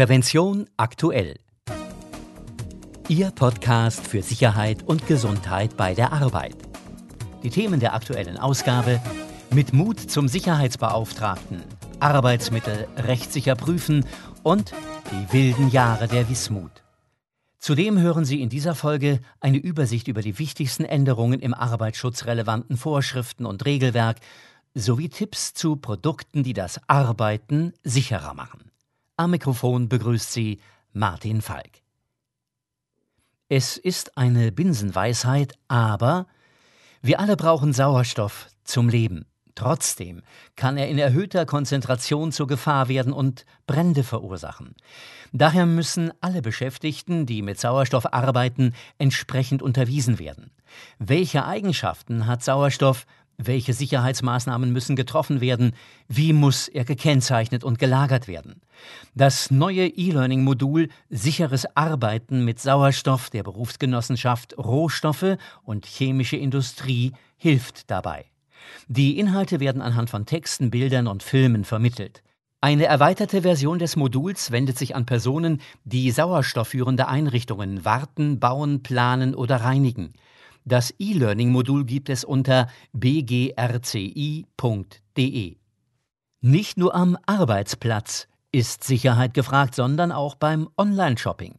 Prävention aktuell. Ihr Podcast für Sicherheit und Gesundheit bei der Arbeit. Die Themen der aktuellen Ausgabe mit Mut zum Sicherheitsbeauftragten, Arbeitsmittel rechtssicher prüfen und die wilden Jahre der Wismut. Zudem hören Sie in dieser Folge eine Übersicht über die wichtigsten Änderungen im arbeitsschutzrelevanten Vorschriften und Regelwerk sowie Tipps zu Produkten, die das Arbeiten sicherer machen. Am Mikrofon begrüßt Sie Martin Falk. Es ist eine Binsenweisheit, aber wir alle brauchen Sauerstoff zum Leben. Trotzdem kann er in erhöhter Konzentration zur Gefahr werden und Brände verursachen. Daher müssen alle Beschäftigten, die mit Sauerstoff arbeiten, entsprechend unterwiesen werden. Welche Eigenschaften hat Sauerstoff? Welche Sicherheitsmaßnahmen müssen getroffen werden? Wie muss er gekennzeichnet und gelagert werden? Das neue E-Learning-Modul Sicheres Arbeiten mit Sauerstoff der Berufsgenossenschaft Rohstoffe und chemische Industrie hilft dabei. Die Inhalte werden anhand von Texten, Bildern und Filmen vermittelt. Eine erweiterte Version des Moduls wendet sich an Personen, die sauerstoffführende Einrichtungen warten, bauen, planen oder reinigen. Das E-Learning-Modul gibt es unter bgrci.de. Nicht nur am Arbeitsplatz ist Sicherheit gefragt, sondern auch beim Online-Shopping.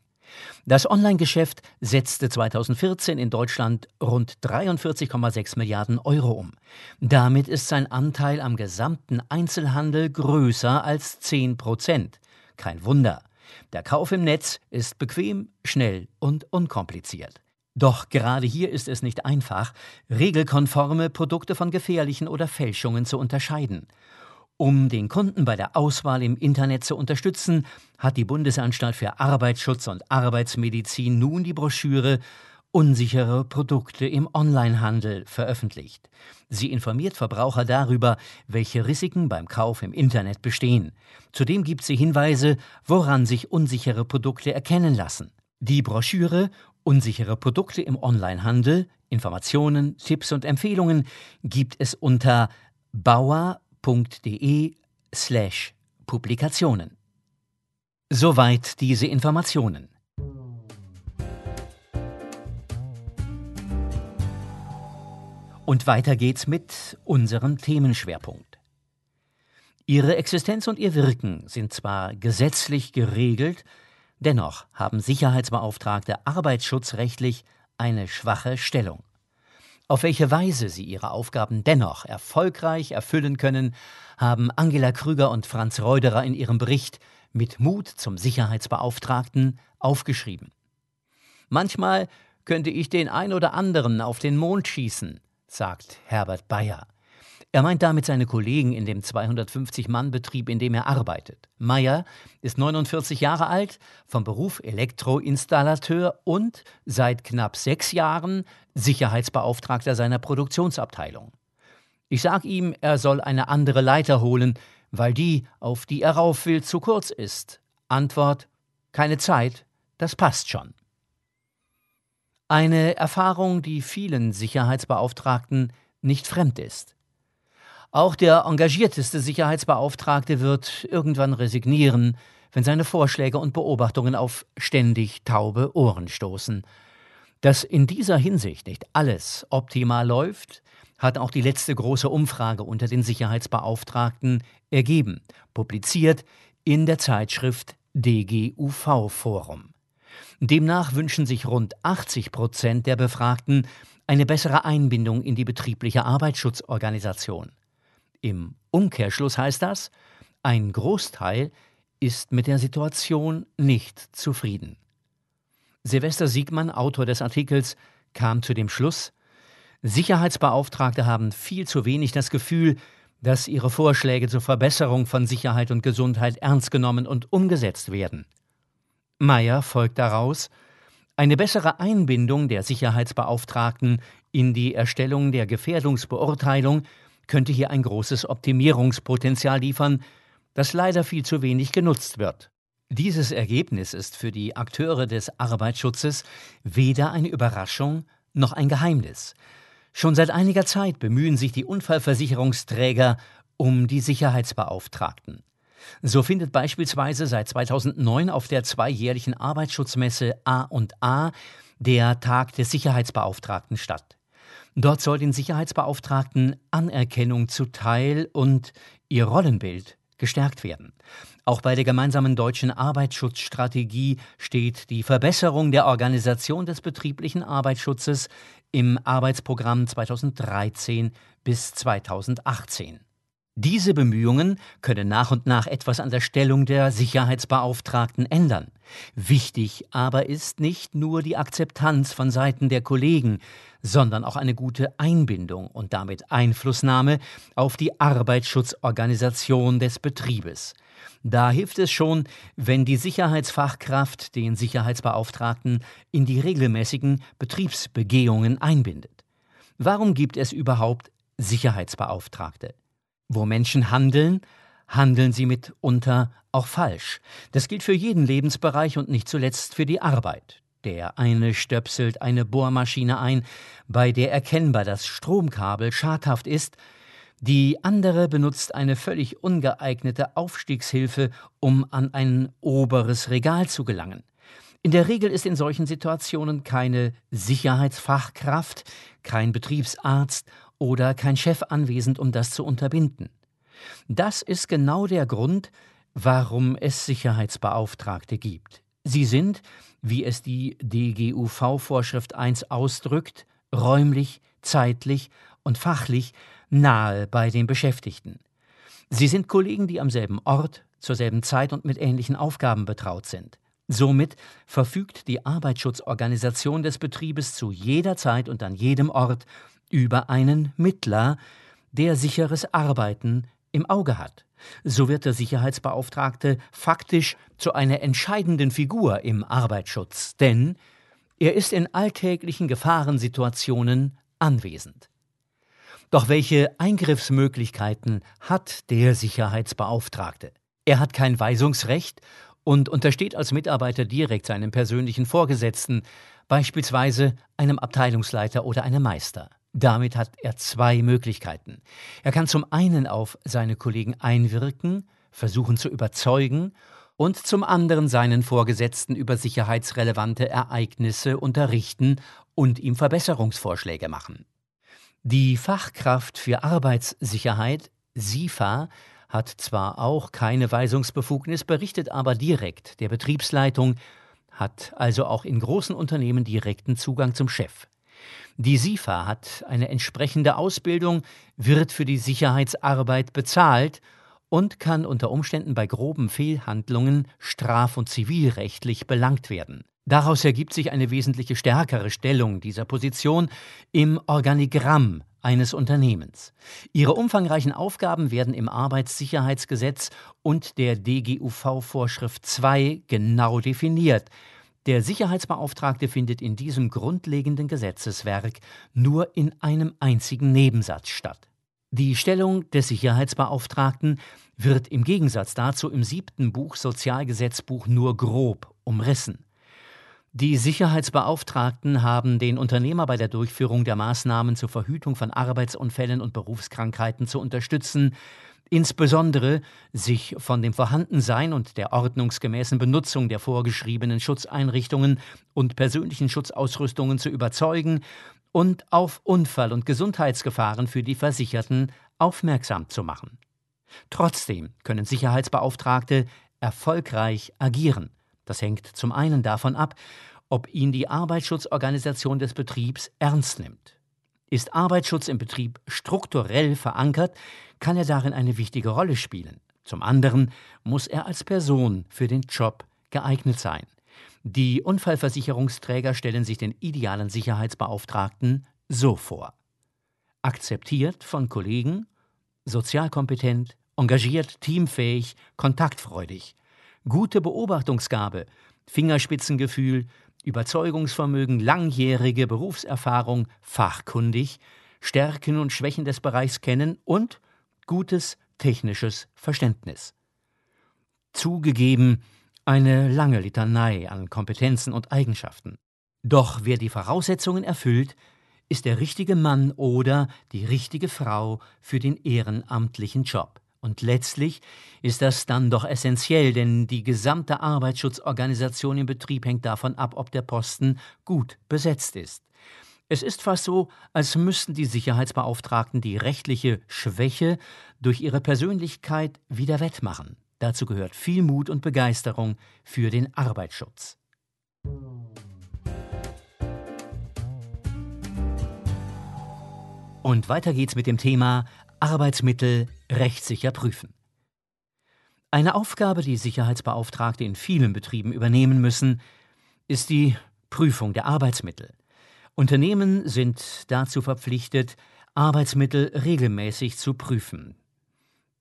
Das Online-Geschäft setzte 2014 in Deutschland rund 43,6 Milliarden Euro um. Damit ist sein Anteil am gesamten Einzelhandel größer als 10 Prozent. Kein Wunder. Der Kauf im Netz ist bequem, schnell und unkompliziert. Doch gerade hier ist es nicht einfach, regelkonforme Produkte von gefährlichen oder Fälschungen zu unterscheiden. Um den Kunden bei der Auswahl im Internet zu unterstützen, hat die Bundesanstalt für Arbeitsschutz und Arbeitsmedizin nun die Broschüre Unsichere Produkte im Onlinehandel veröffentlicht. Sie informiert Verbraucher darüber, welche Risiken beim Kauf im Internet bestehen. Zudem gibt sie Hinweise, woran sich unsichere Produkte erkennen lassen. Die Broschüre Unsichere Produkte im Onlinehandel, Informationen, Tipps und Empfehlungen gibt es unter bauer.de slash Publikationen. Soweit diese Informationen. Und weiter geht's mit unserem Themenschwerpunkt. Ihre Existenz und ihr Wirken sind zwar gesetzlich geregelt, Dennoch haben Sicherheitsbeauftragte arbeitsschutzrechtlich eine schwache Stellung. Auf welche Weise sie ihre Aufgaben dennoch erfolgreich erfüllen können, haben Angela Krüger und Franz Reuderer in ihrem Bericht mit Mut zum Sicherheitsbeauftragten aufgeschrieben. Manchmal könnte ich den ein oder anderen auf den Mond schießen, sagt Herbert Bayer. Er meint damit seine Kollegen in dem 250-Mann-Betrieb, in dem er arbeitet. Meyer ist 49 Jahre alt, vom Beruf Elektroinstallateur und seit knapp sechs Jahren Sicherheitsbeauftragter seiner Produktionsabteilung. Ich sag ihm, er soll eine andere Leiter holen, weil die, auf die er rauf will, zu kurz ist. Antwort: keine Zeit, das passt schon. Eine Erfahrung, die vielen Sicherheitsbeauftragten nicht fremd ist. Auch der engagierteste Sicherheitsbeauftragte wird irgendwann resignieren, wenn seine Vorschläge und Beobachtungen auf ständig taube Ohren stoßen. Dass in dieser Hinsicht nicht alles optimal läuft, hat auch die letzte große Umfrage unter den Sicherheitsbeauftragten ergeben, publiziert in der Zeitschrift DGUV Forum. Demnach wünschen sich rund 80 Prozent der Befragten eine bessere Einbindung in die betriebliche Arbeitsschutzorganisation. Im Umkehrschluss heißt das, ein Großteil ist mit der Situation nicht zufrieden. Silvester Siegmann, Autor des Artikels, kam zu dem Schluss, Sicherheitsbeauftragte haben viel zu wenig das Gefühl, dass ihre Vorschläge zur Verbesserung von Sicherheit und Gesundheit ernst genommen und umgesetzt werden. Meyer folgt daraus, eine bessere Einbindung der Sicherheitsbeauftragten in die Erstellung der Gefährdungsbeurteilung könnte hier ein großes Optimierungspotenzial liefern, das leider viel zu wenig genutzt wird. Dieses Ergebnis ist für die Akteure des Arbeitsschutzes weder eine Überraschung noch ein Geheimnis. Schon seit einiger Zeit bemühen sich die Unfallversicherungsträger um die Sicherheitsbeauftragten. So findet beispielsweise seit 2009 auf der zweijährlichen Arbeitsschutzmesse A&A der Tag des Sicherheitsbeauftragten statt. Dort soll den Sicherheitsbeauftragten Anerkennung zuteil und ihr Rollenbild gestärkt werden. Auch bei der gemeinsamen deutschen Arbeitsschutzstrategie steht die Verbesserung der Organisation des betrieblichen Arbeitsschutzes im Arbeitsprogramm 2013 bis 2018. Diese Bemühungen können nach und nach etwas an der Stellung der Sicherheitsbeauftragten ändern. Wichtig aber ist nicht nur die Akzeptanz von Seiten der Kollegen, sondern auch eine gute Einbindung und damit Einflussnahme auf die Arbeitsschutzorganisation des Betriebes. Da hilft es schon, wenn die Sicherheitsfachkraft den Sicherheitsbeauftragten in die regelmäßigen Betriebsbegehungen einbindet. Warum gibt es überhaupt Sicherheitsbeauftragte? Wo Menschen handeln, handeln sie mitunter auch falsch. Das gilt für jeden Lebensbereich und nicht zuletzt für die Arbeit. Der eine stöpselt eine Bohrmaschine ein, bei der erkennbar das Stromkabel schadhaft ist, die andere benutzt eine völlig ungeeignete Aufstiegshilfe, um an ein oberes Regal zu gelangen. In der Regel ist in solchen Situationen keine Sicherheitsfachkraft, kein Betriebsarzt oder kein Chef anwesend, um das zu unterbinden. Das ist genau der Grund, warum es Sicherheitsbeauftragte gibt. Sie sind, wie es die DGUV-Vorschrift 1 ausdrückt, räumlich, zeitlich und fachlich nahe bei den Beschäftigten. Sie sind Kollegen, die am selben Ort, zur selben Zeit und mit ähnlichen Aufgaben betraut sind. Somit verfügt die Arbeitsschutzorganisation des Betriebes zu jeder Zeit und an jedem Ort über einen Mittler, der sicheres Arbeiten im Auge hat. So wird der Sicherheitsbeauftragte faktisch zu einer entscheidenden Figur im Arbeitsschutz, denn er ist in alltäglichen Gefahrensituationen anwesend. Doch welche Eingriffsmöglichkeiten hat der Sicherheitsbeauftragte? Er hat kein Weisungsrecht und untersteht als Mitarbeiter direkt seinem persönlichen Vorgesetzten, beispielsweise einem Abteilungsleiter oder einem Meister. Damit hat er zwei Möglichkeiten. Er kann zum einen auf seine Kollegen einwirken, versuchen zu überzeugen und zum anderen seinen Vorgesetzten über sicherheitsrelevante Ereignisse unterrichten und ihm Verbesserungsvorschläge machen. Die Fachkraft für Arbeitssicherheit, SIFA, hat zwar auch keine Weisungsbefugnis, berichtet aber direkt der Betriebsleitung, hat also auch in großen Unternehmen direkten Zugang zum Chef. Die SIFA hat eine entsprechende Ausbildung, wird für die Sicherheitsarbeit bezahlt und kann unter Umständen bei groben Fehlhandlungen straf- und zivilrechtlich belangt werden. Daraus ergibt sich eine wesentliche stärkere Stellung dieser Position im Organigramm eines Unternehmens. Ihre umfangreichen Aufgaben werden im Arbeitssicherheitsgesetz und der DGUV-Vorschrift 2 genau definiert. Der Sicherheitsbeauftragte findet in diesem grundlegenden Gesetzeswerk nur in einem einzigen Nebensatz statt. Die Stellung des Sicherheitsbeauftragten wird im Gegensatz dazu im siebten Buch Sozialgesetzbuch nur grob umrissen. Die Sicherheitsbeauftragten haben den Unternehmer bei der Durchführung der Maßnahmen zur Verhütung von Arbeitsunfällen und Berufskrankheiten zu unterstützen, insbesondere sich von dem Vorhandensein und der ordnungsgemäßen Benutzung der vorgeschriebenen Schutzeinrichtungen und persönlichen Schutzausrüstungen zu überzeugen und auf Unfall- und Gesundheitsgefahren für die Versicherten aufmerksam zu machen. Trotzdem können Sicherheitsbeauftragte erfolgreich agieren. Das hängt zum einen davon ab, ob ihn die Arbeitsschutzorganisation des Betriebs ernst nimmt. Ist Arbeitsschutz im Betrieb strukturell verankert, kann er darin eine wichtige Rolle spielen. Zum anderen muss er als Person für den Job geeignet sein. Die Unfallversicherungsträger stellen sich den idealen Sicherheitsbeauftragten so vor. Akzeptiert von Kollegen, sozialkompetent, engagiert, teamfähig, kontaktfreudig, gute Beobachtungsgabe, Fingerspitzengefühl, Überzeugungsvermögen, langjährige Berufserfahrung, fachkundig, Stärken und Schwächen des Bereichs kennen und gutes technisches Verständnis. Zugegeben, eine lange Litanei an Kompetenzen und Eigenschaften. Doch wer die Voraussetzungen erfüllt, ist der richtige Mann oder die richtige Frau für den ehrenamtlichen Job. Und letztlich ist das dann doch essentiell, denn die gesamte Arbeitsschutzorganisation im Betrieb hängt davon ab, ob der Posten gut besetzt ist. Es ist fast so, als müssten die Sicherheitsbeauftragten die rechtliche Schwäche durch ihre Persönlichkeit wieder wettmachen. Dazu gehört viel Mut und Begeisterung für den Arbeitsschutz. Und weiter geht's mit dem Thema Arbeitsmittel rechtssicher prüfen. Eine Aufgabe, die Sicherheitsbeauftragte in vielen Betrieben übernehmen müssen, ist die Prüfung der Arbeitsmittel. Unternehmen sind dazu verpflichtet, Arbeitsmittel regelmäßig zu prüfen.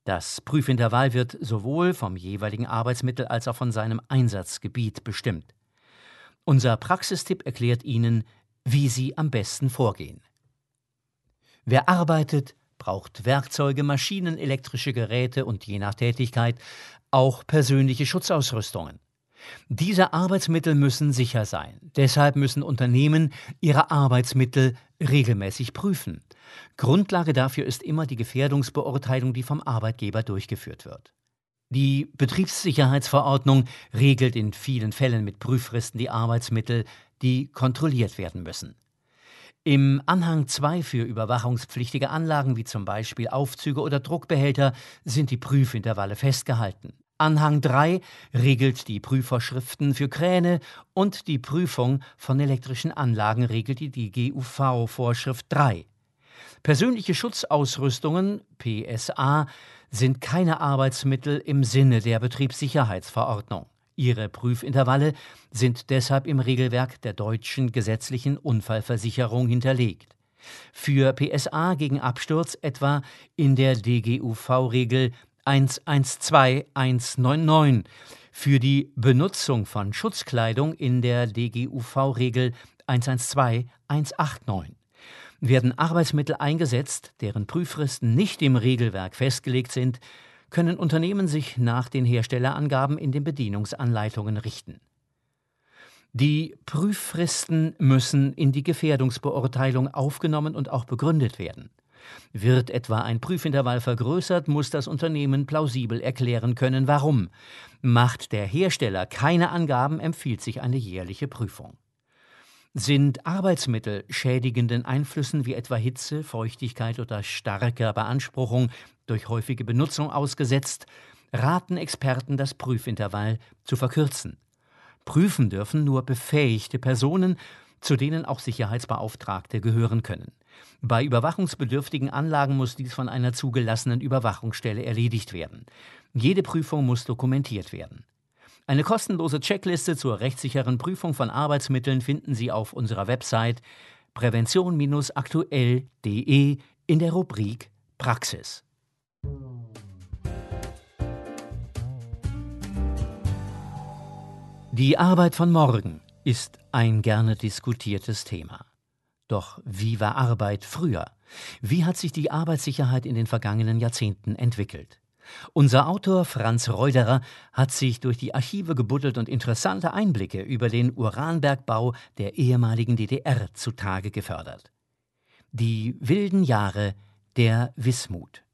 Das Prüfintervall wird sowohl vom jeweiligen Arbeitsmittel als auch von seinem Einsatzgebiet bestimmt. Unser Praxistipp erklärt Ihnen, wie Sie am besten vorgehen. Wer arbeitet, braucht Werkzeuge, Maschinen, elektrische Geräte und je nach Tätigkeit auch persönliche Schutzausrüstungen. Diese Arbeitsmittel müssen sicher sein. Deshalb müssen Unternehmen ihre Arbeitsmittel regelmäßig prüfen. Grundlage dafür ist immer die Gefährdungsbeurteilung, die vom Arbeitgeber durchgeführt wird. Die Betriebssicherheitsverordnung regelt in vielen Fällen mit Prüffristen die Arbeitsmittel, die kontrolliert werden müssen. Im Anhang 2 für überwachungspflichtige Anlagen wie zum Beispiel Aufzüge oder Druckbehälter sind die Prüfintervalle festgehalten. Anhang 3 regelt die Prüfvorschriften für Kräne und die Prüfung von elektrischen Anlagen regelt die DGUV-Vorschrift 3. Persönliche Schutzausrüstungen PSA sind keine Arbeitsmittel im Sinne der Betriebssicherheitsverordnung. Ihre Prüfintervalle sind deshalb im Regelwerk der deutschen gesetzlichen Unfallversicherung hinterlegt. Für PSA gegen Absturz etwa in der DGUV-Regel 112199, für die Benutzung von Schutzkleidung in der DGUV-Regel 112189. Werden Arbeitsmittel eingesetzt, deren Prüffristen nicht im Regelwerk festgelegt sind, können Unternehmen sich nach den Herstellerangaben in den Bedienungsanleitungen richten. Die Prüffristen müssen in die Gefährdungsbeurteilung aufgenommen und auch begründet werden. Wird etwa ein Prüfintervall vergrößert, muss das Unternehmen plausibel erklären können, warum. Macht der Hersteller keine Angaben, empfiehlt sich eine jährliche Prüfung. Sind Arbeitsmittel schädigenden Einflüssen wie etwa Hitze, Feuchtigkeit oder starker Beanspruchung durch häufige Benutzung ausgesetzt, raten Experten, das Prüfintervall zu verkürzen. Prüfen dürfen nur befähigte Personen, zu denen auch Sicherheitsbeauftragte gehören können. Bei überwachungsbedürftigen Anlagen muss dies von einer zugelassenen Überwachungsstelle erledigt werden. Jede Prüfung muss dokumentiert werden. Eine kostenlose Checkliste zur rechtssicheren Prüfung von Arbeitsmitteln finden Sie auf unserer Website prävention-aktuell.de in der Rubrik Praxis. Die Arbeit von morgen ist ein gerne diskutiertes Thema. Doch wie war Arbeit früher? Wie hat sich die Arbeitssicherheit in den vergangenen Jahrzehnten entwickelt? Unser Autor Franz Reuderer hat sich durch die Archive gebuddelt und interessante Einblicke über den Uranbergbau der ehemaligen DDR zutage gefördert. Die wilden Jahre der Wismut.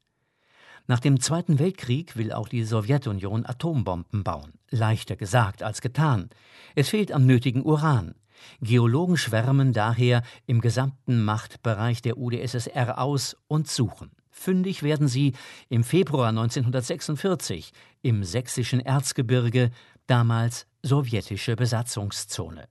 Nach dem Zweiten Weltkrieg will auch die Sowjetunion Atombomben bauen. Leichter gesagt als getan. Es fehlt am nötigen Uran. Geologen schwärmen daher im gesamten Machtbereich der UdSSR aus und suchen. Fündig werden sie im Februar 1946 im sächsischen Erzgebirge, damals sowjetische Besatzungszone.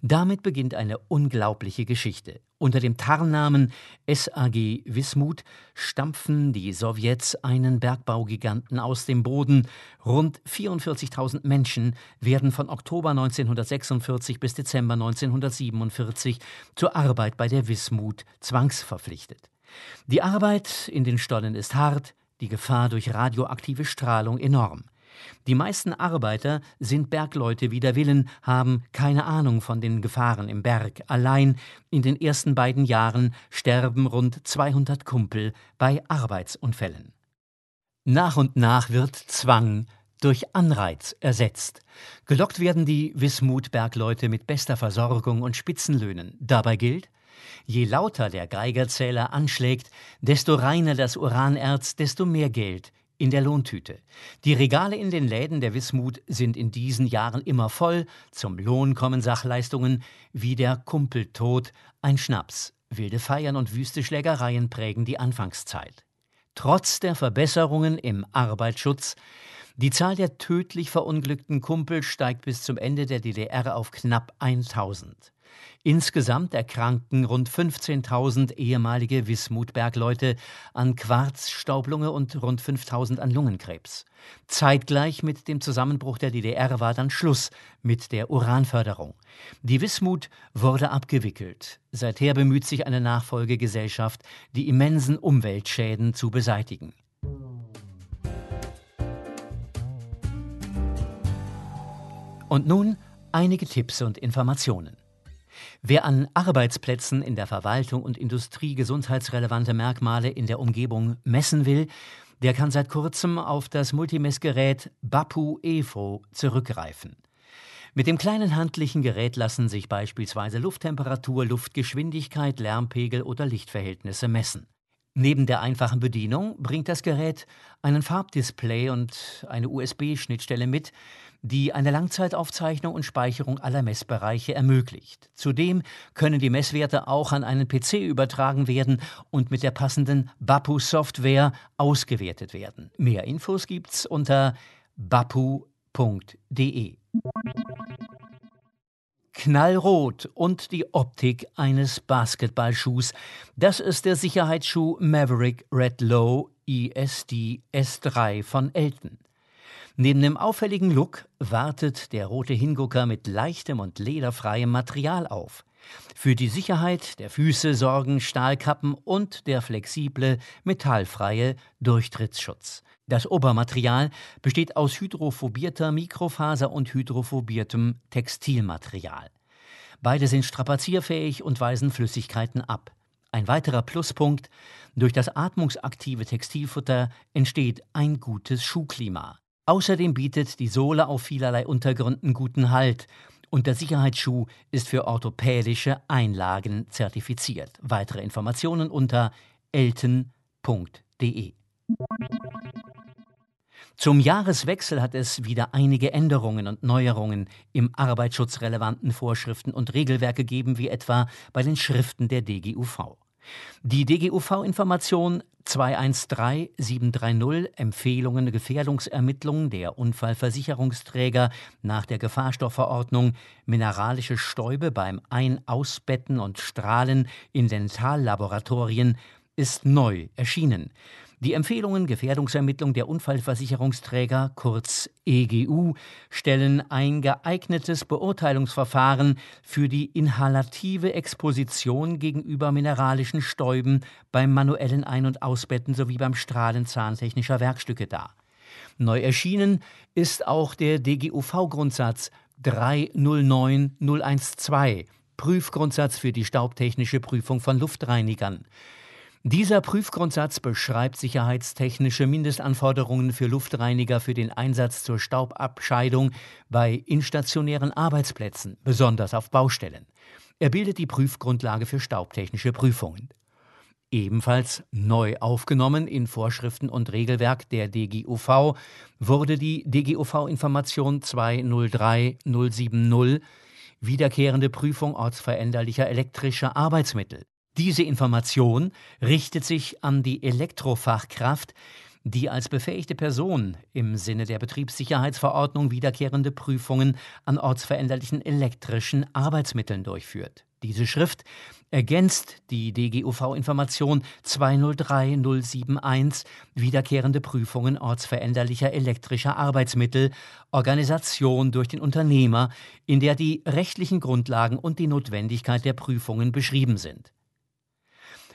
Damit beginnt eine unglaubliche Geschichte. Unter dem Tarnnamen SAG Wismut stampfen die Sowjets einen Bergbaugiganten aus dem Boden. Rund 44.000 Menschen werden von Oktober 1946 bis Dezember 1947 zur Arbeit bei der Wismut zwangsverpflichtet. Die Arbeit in den Stollen ist hart, die Gefahr durch radioaktive Strahlung enorm. Die meisten Arbeiter sind Bergleute wider Willen, haben keine Ahnung von den Gefahren im Berg. Allein in den ersten beiden Jahren sterben rund 200 Kumpel bei Arbeitsunfällen. Nach und nach wird Zwang durch Anreiz ersetzt. Gelockt werden die Wismut-Bergleute mit bester Versorgung und Spitzenlöhnen. Dabei gilt, Je lauter der Geigerzähler anschlägt, desto reiner das Uranerz, desto mehr Geld in der Lohntüte. Die Regale in den Läden der Wismut sind in diesen Jahren immer voll. Zum Lohn kommen Sachleistungen wie der Kumpeltod, ein Schnaps. Wilde Feiern und wüste Schlägereien prägen die Anfangszeit. Trotz der Verbesserungen im Arbeitsschutz die Zahl der tödlich verunglückten Kumpel steigt bis zum Ende der DDR auf knapp 1000. Insgesamt erkrankten rund 15.000 ehemalige Wismut-Bergleute an Quarzstaublunge und rund 5.000 an Lungenkrebs. Zeitgleich mit dem Zusammenbruch der DDR war dann Schluss mit der Uranförderung. Die Wismut wurde abgewickelt. Seither bemüht sich eine Nachfolgegesellschaft, die immensen Umweltschäden zu beseitigen. Und nun einige Tipps und Informationen. Wer an Arbeitsplätzen in der Verwaltung und Industrie gesundheitsrelevante Merkmale in der Umgebung messen will, der kann seit kurzem auf das Multimessgerät Bapu Evo zurückgreifen. Mit dem kleinen handlichen Gerät lassen sich beispielsweise Lufttemperatur, Luftgeschwindigkeit, Lärmpegel oder Lichtverhältnisse messen. Neben der einfachen Bedienung bringt das Gerät einen Farbdisplay und eine USB-Schnittstelle mit, die eine Langzeitaufzeichnung und Speicherung aller Messbereiche ermöglicht. Zudem können die Messwerte auch an einen PC übertragen werden und mit der passenden Bapu-Software ausgewertet werden. Mehr Infos gibt's unter bapu.de. Knallrot und die Optik eines Basketballschuhs. Das ist der Sicherheitsschuh Maverick Red Low ESD S3 von Elton. Neben dem auffälligen Look wartet der rote Hingucker mit leichtem und lederfreiem Material auf. Für die Sicherheit der Füße sorgen Stahlkappen und der flexible, metallfreie Durchtrittsschutz. Das Obermaterial besteht aus hydrophobierter Mikrofaser und hydrophobiertem Textilmaterial. Beide sind strapazierfähig und weisen Flüssigkeiten ab. Ein weiterer Pluspunkt, durch das atmungsaktive Textilfutter entsteht ein gutes Schuhklima. Außerdem bietet die Sohle auf vielerlei Untergründen guten Halt und der Sicherheitsschuh ist für orthopädische Einlagen zertifiziert. Weitere Informationen unter elten.de. Zum Jahreswechsel hat es wieder einige Änderungen und Neuerungen im arbeitsschutzrelevanten Vorschriften und Regelwerk gegeben, wie etwa bei den Schriften der DGUV. Die DGUV-Information 213730 Empfehlungen Gefährdungsermittlungen der Unfallversicherungsträger nach der Gefahrstoffverordnung mineralische Stäube beim Ein-, Ausbetten und Strahlen in Dentallaboratorien ist neu erschienen. Die Empfehlungen Gefährdungsermittlung der Unfallversicherungsträger, kurz EGU, stellen ein geeignetes Beurteilungsverfahren für die inhalative Exposition gegenüber mineralischen Stäuben beim manuellen Ein- und Ausbetten sowie beim Strahlen zahntechnischer Werkstücke dar. Neu erschienen ist auch der DGUV-Grundsatz 309012, Prüfgrundsatz für die staubtechnische Prüfung von Luftreinigern. Dieser Prüfgrundsatz beschreibt sicherheitstechnische Mindestanforderungen für Luftreiniger für den Einsatz zur Staubabscheidung bei instationären Arbeitsplätzen, besonders auf Baustellen. Er bildet die Prüfgrundlage für staubtechnische Prüfungen. Ebenfalls neu aufgenommen in Vorschriften und Regelwerk der DGUV wurde die DGUV-Information 203070 Wiederkehrende Prüfung ortsveränderlicher elektrischer Arbeitsmittel. Diese Information richtet sich an die Elektrofachkraft, die als befähigte Person im Sinne der Betriebssicherheitsverordnung wiederkehrende Prüfungen an ortsveränderlichen elektrischen Arbeitsmitteln durchführt. Diese Schrift ergänzt die DGUV-Information 203071 wiederkehrende Prüfungen ortsveränderlicher elektrischer Arbeitsmittel, Organisation durch den Unternehmer, in der die rechtlichen Grundlagen und die Notwendigkeit der Prüfungen beschrieben sind.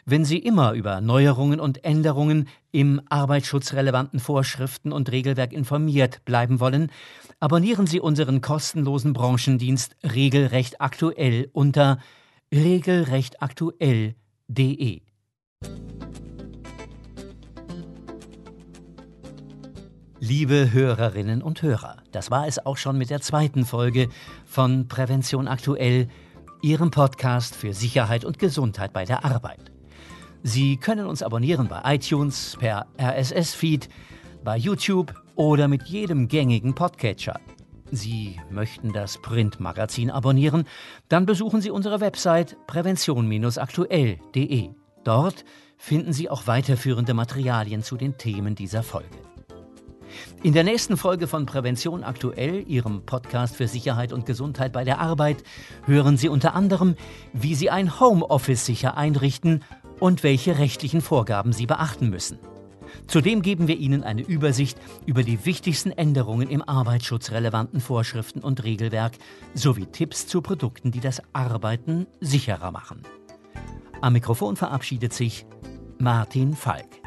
Wenn Sie immer über Neuerungen und Änderungen im arbeitsschutzrelevanten Vorschriften und Regelwerk informiert bleiben wollen, abonnieren Sie unseren kostenlosen Branchendienst Regelrecht aktuell unter regelrechtaktuell.de. Liebe Hörerinnen und Hörer, das war es auch schon mit der zweiten Folge von Prävention aktuell, Ihrem Podcast für Sicherheit und Gesundheit bei der Arbeit. Sie können uns abonnieren bei iTunes, per RSS-Feed, bei YouTube oder mit jedem gängigen Podcatcher. Sie möchten das Printmagazin abonnieren? Dann besuchen Sie unsere Website prävention-aktuell.de. Dort finden Sie auch weiterführende Materialien zu den Themen dieser Folge. In der nächsten Folge von Prävention aktuell, Ihrem Podcast für Sicherheit und Gesundheit bei der Arbeit, hören Sie unter anderem, wie Sie ein Homeoffice sicher einrichten und welche rechtlichen Vorgaben Sie beachten müssen. Zudem geben wir Ihnen eine Übersicht über die wichtigsten Änderungen im arbeitsschutzrelevanten Vorschriften und Regelwerk sowie Tipps zu Produkten, die das Arbeiten sicherer machen. Am Mikrofon verabschiedet sich Martin Falk.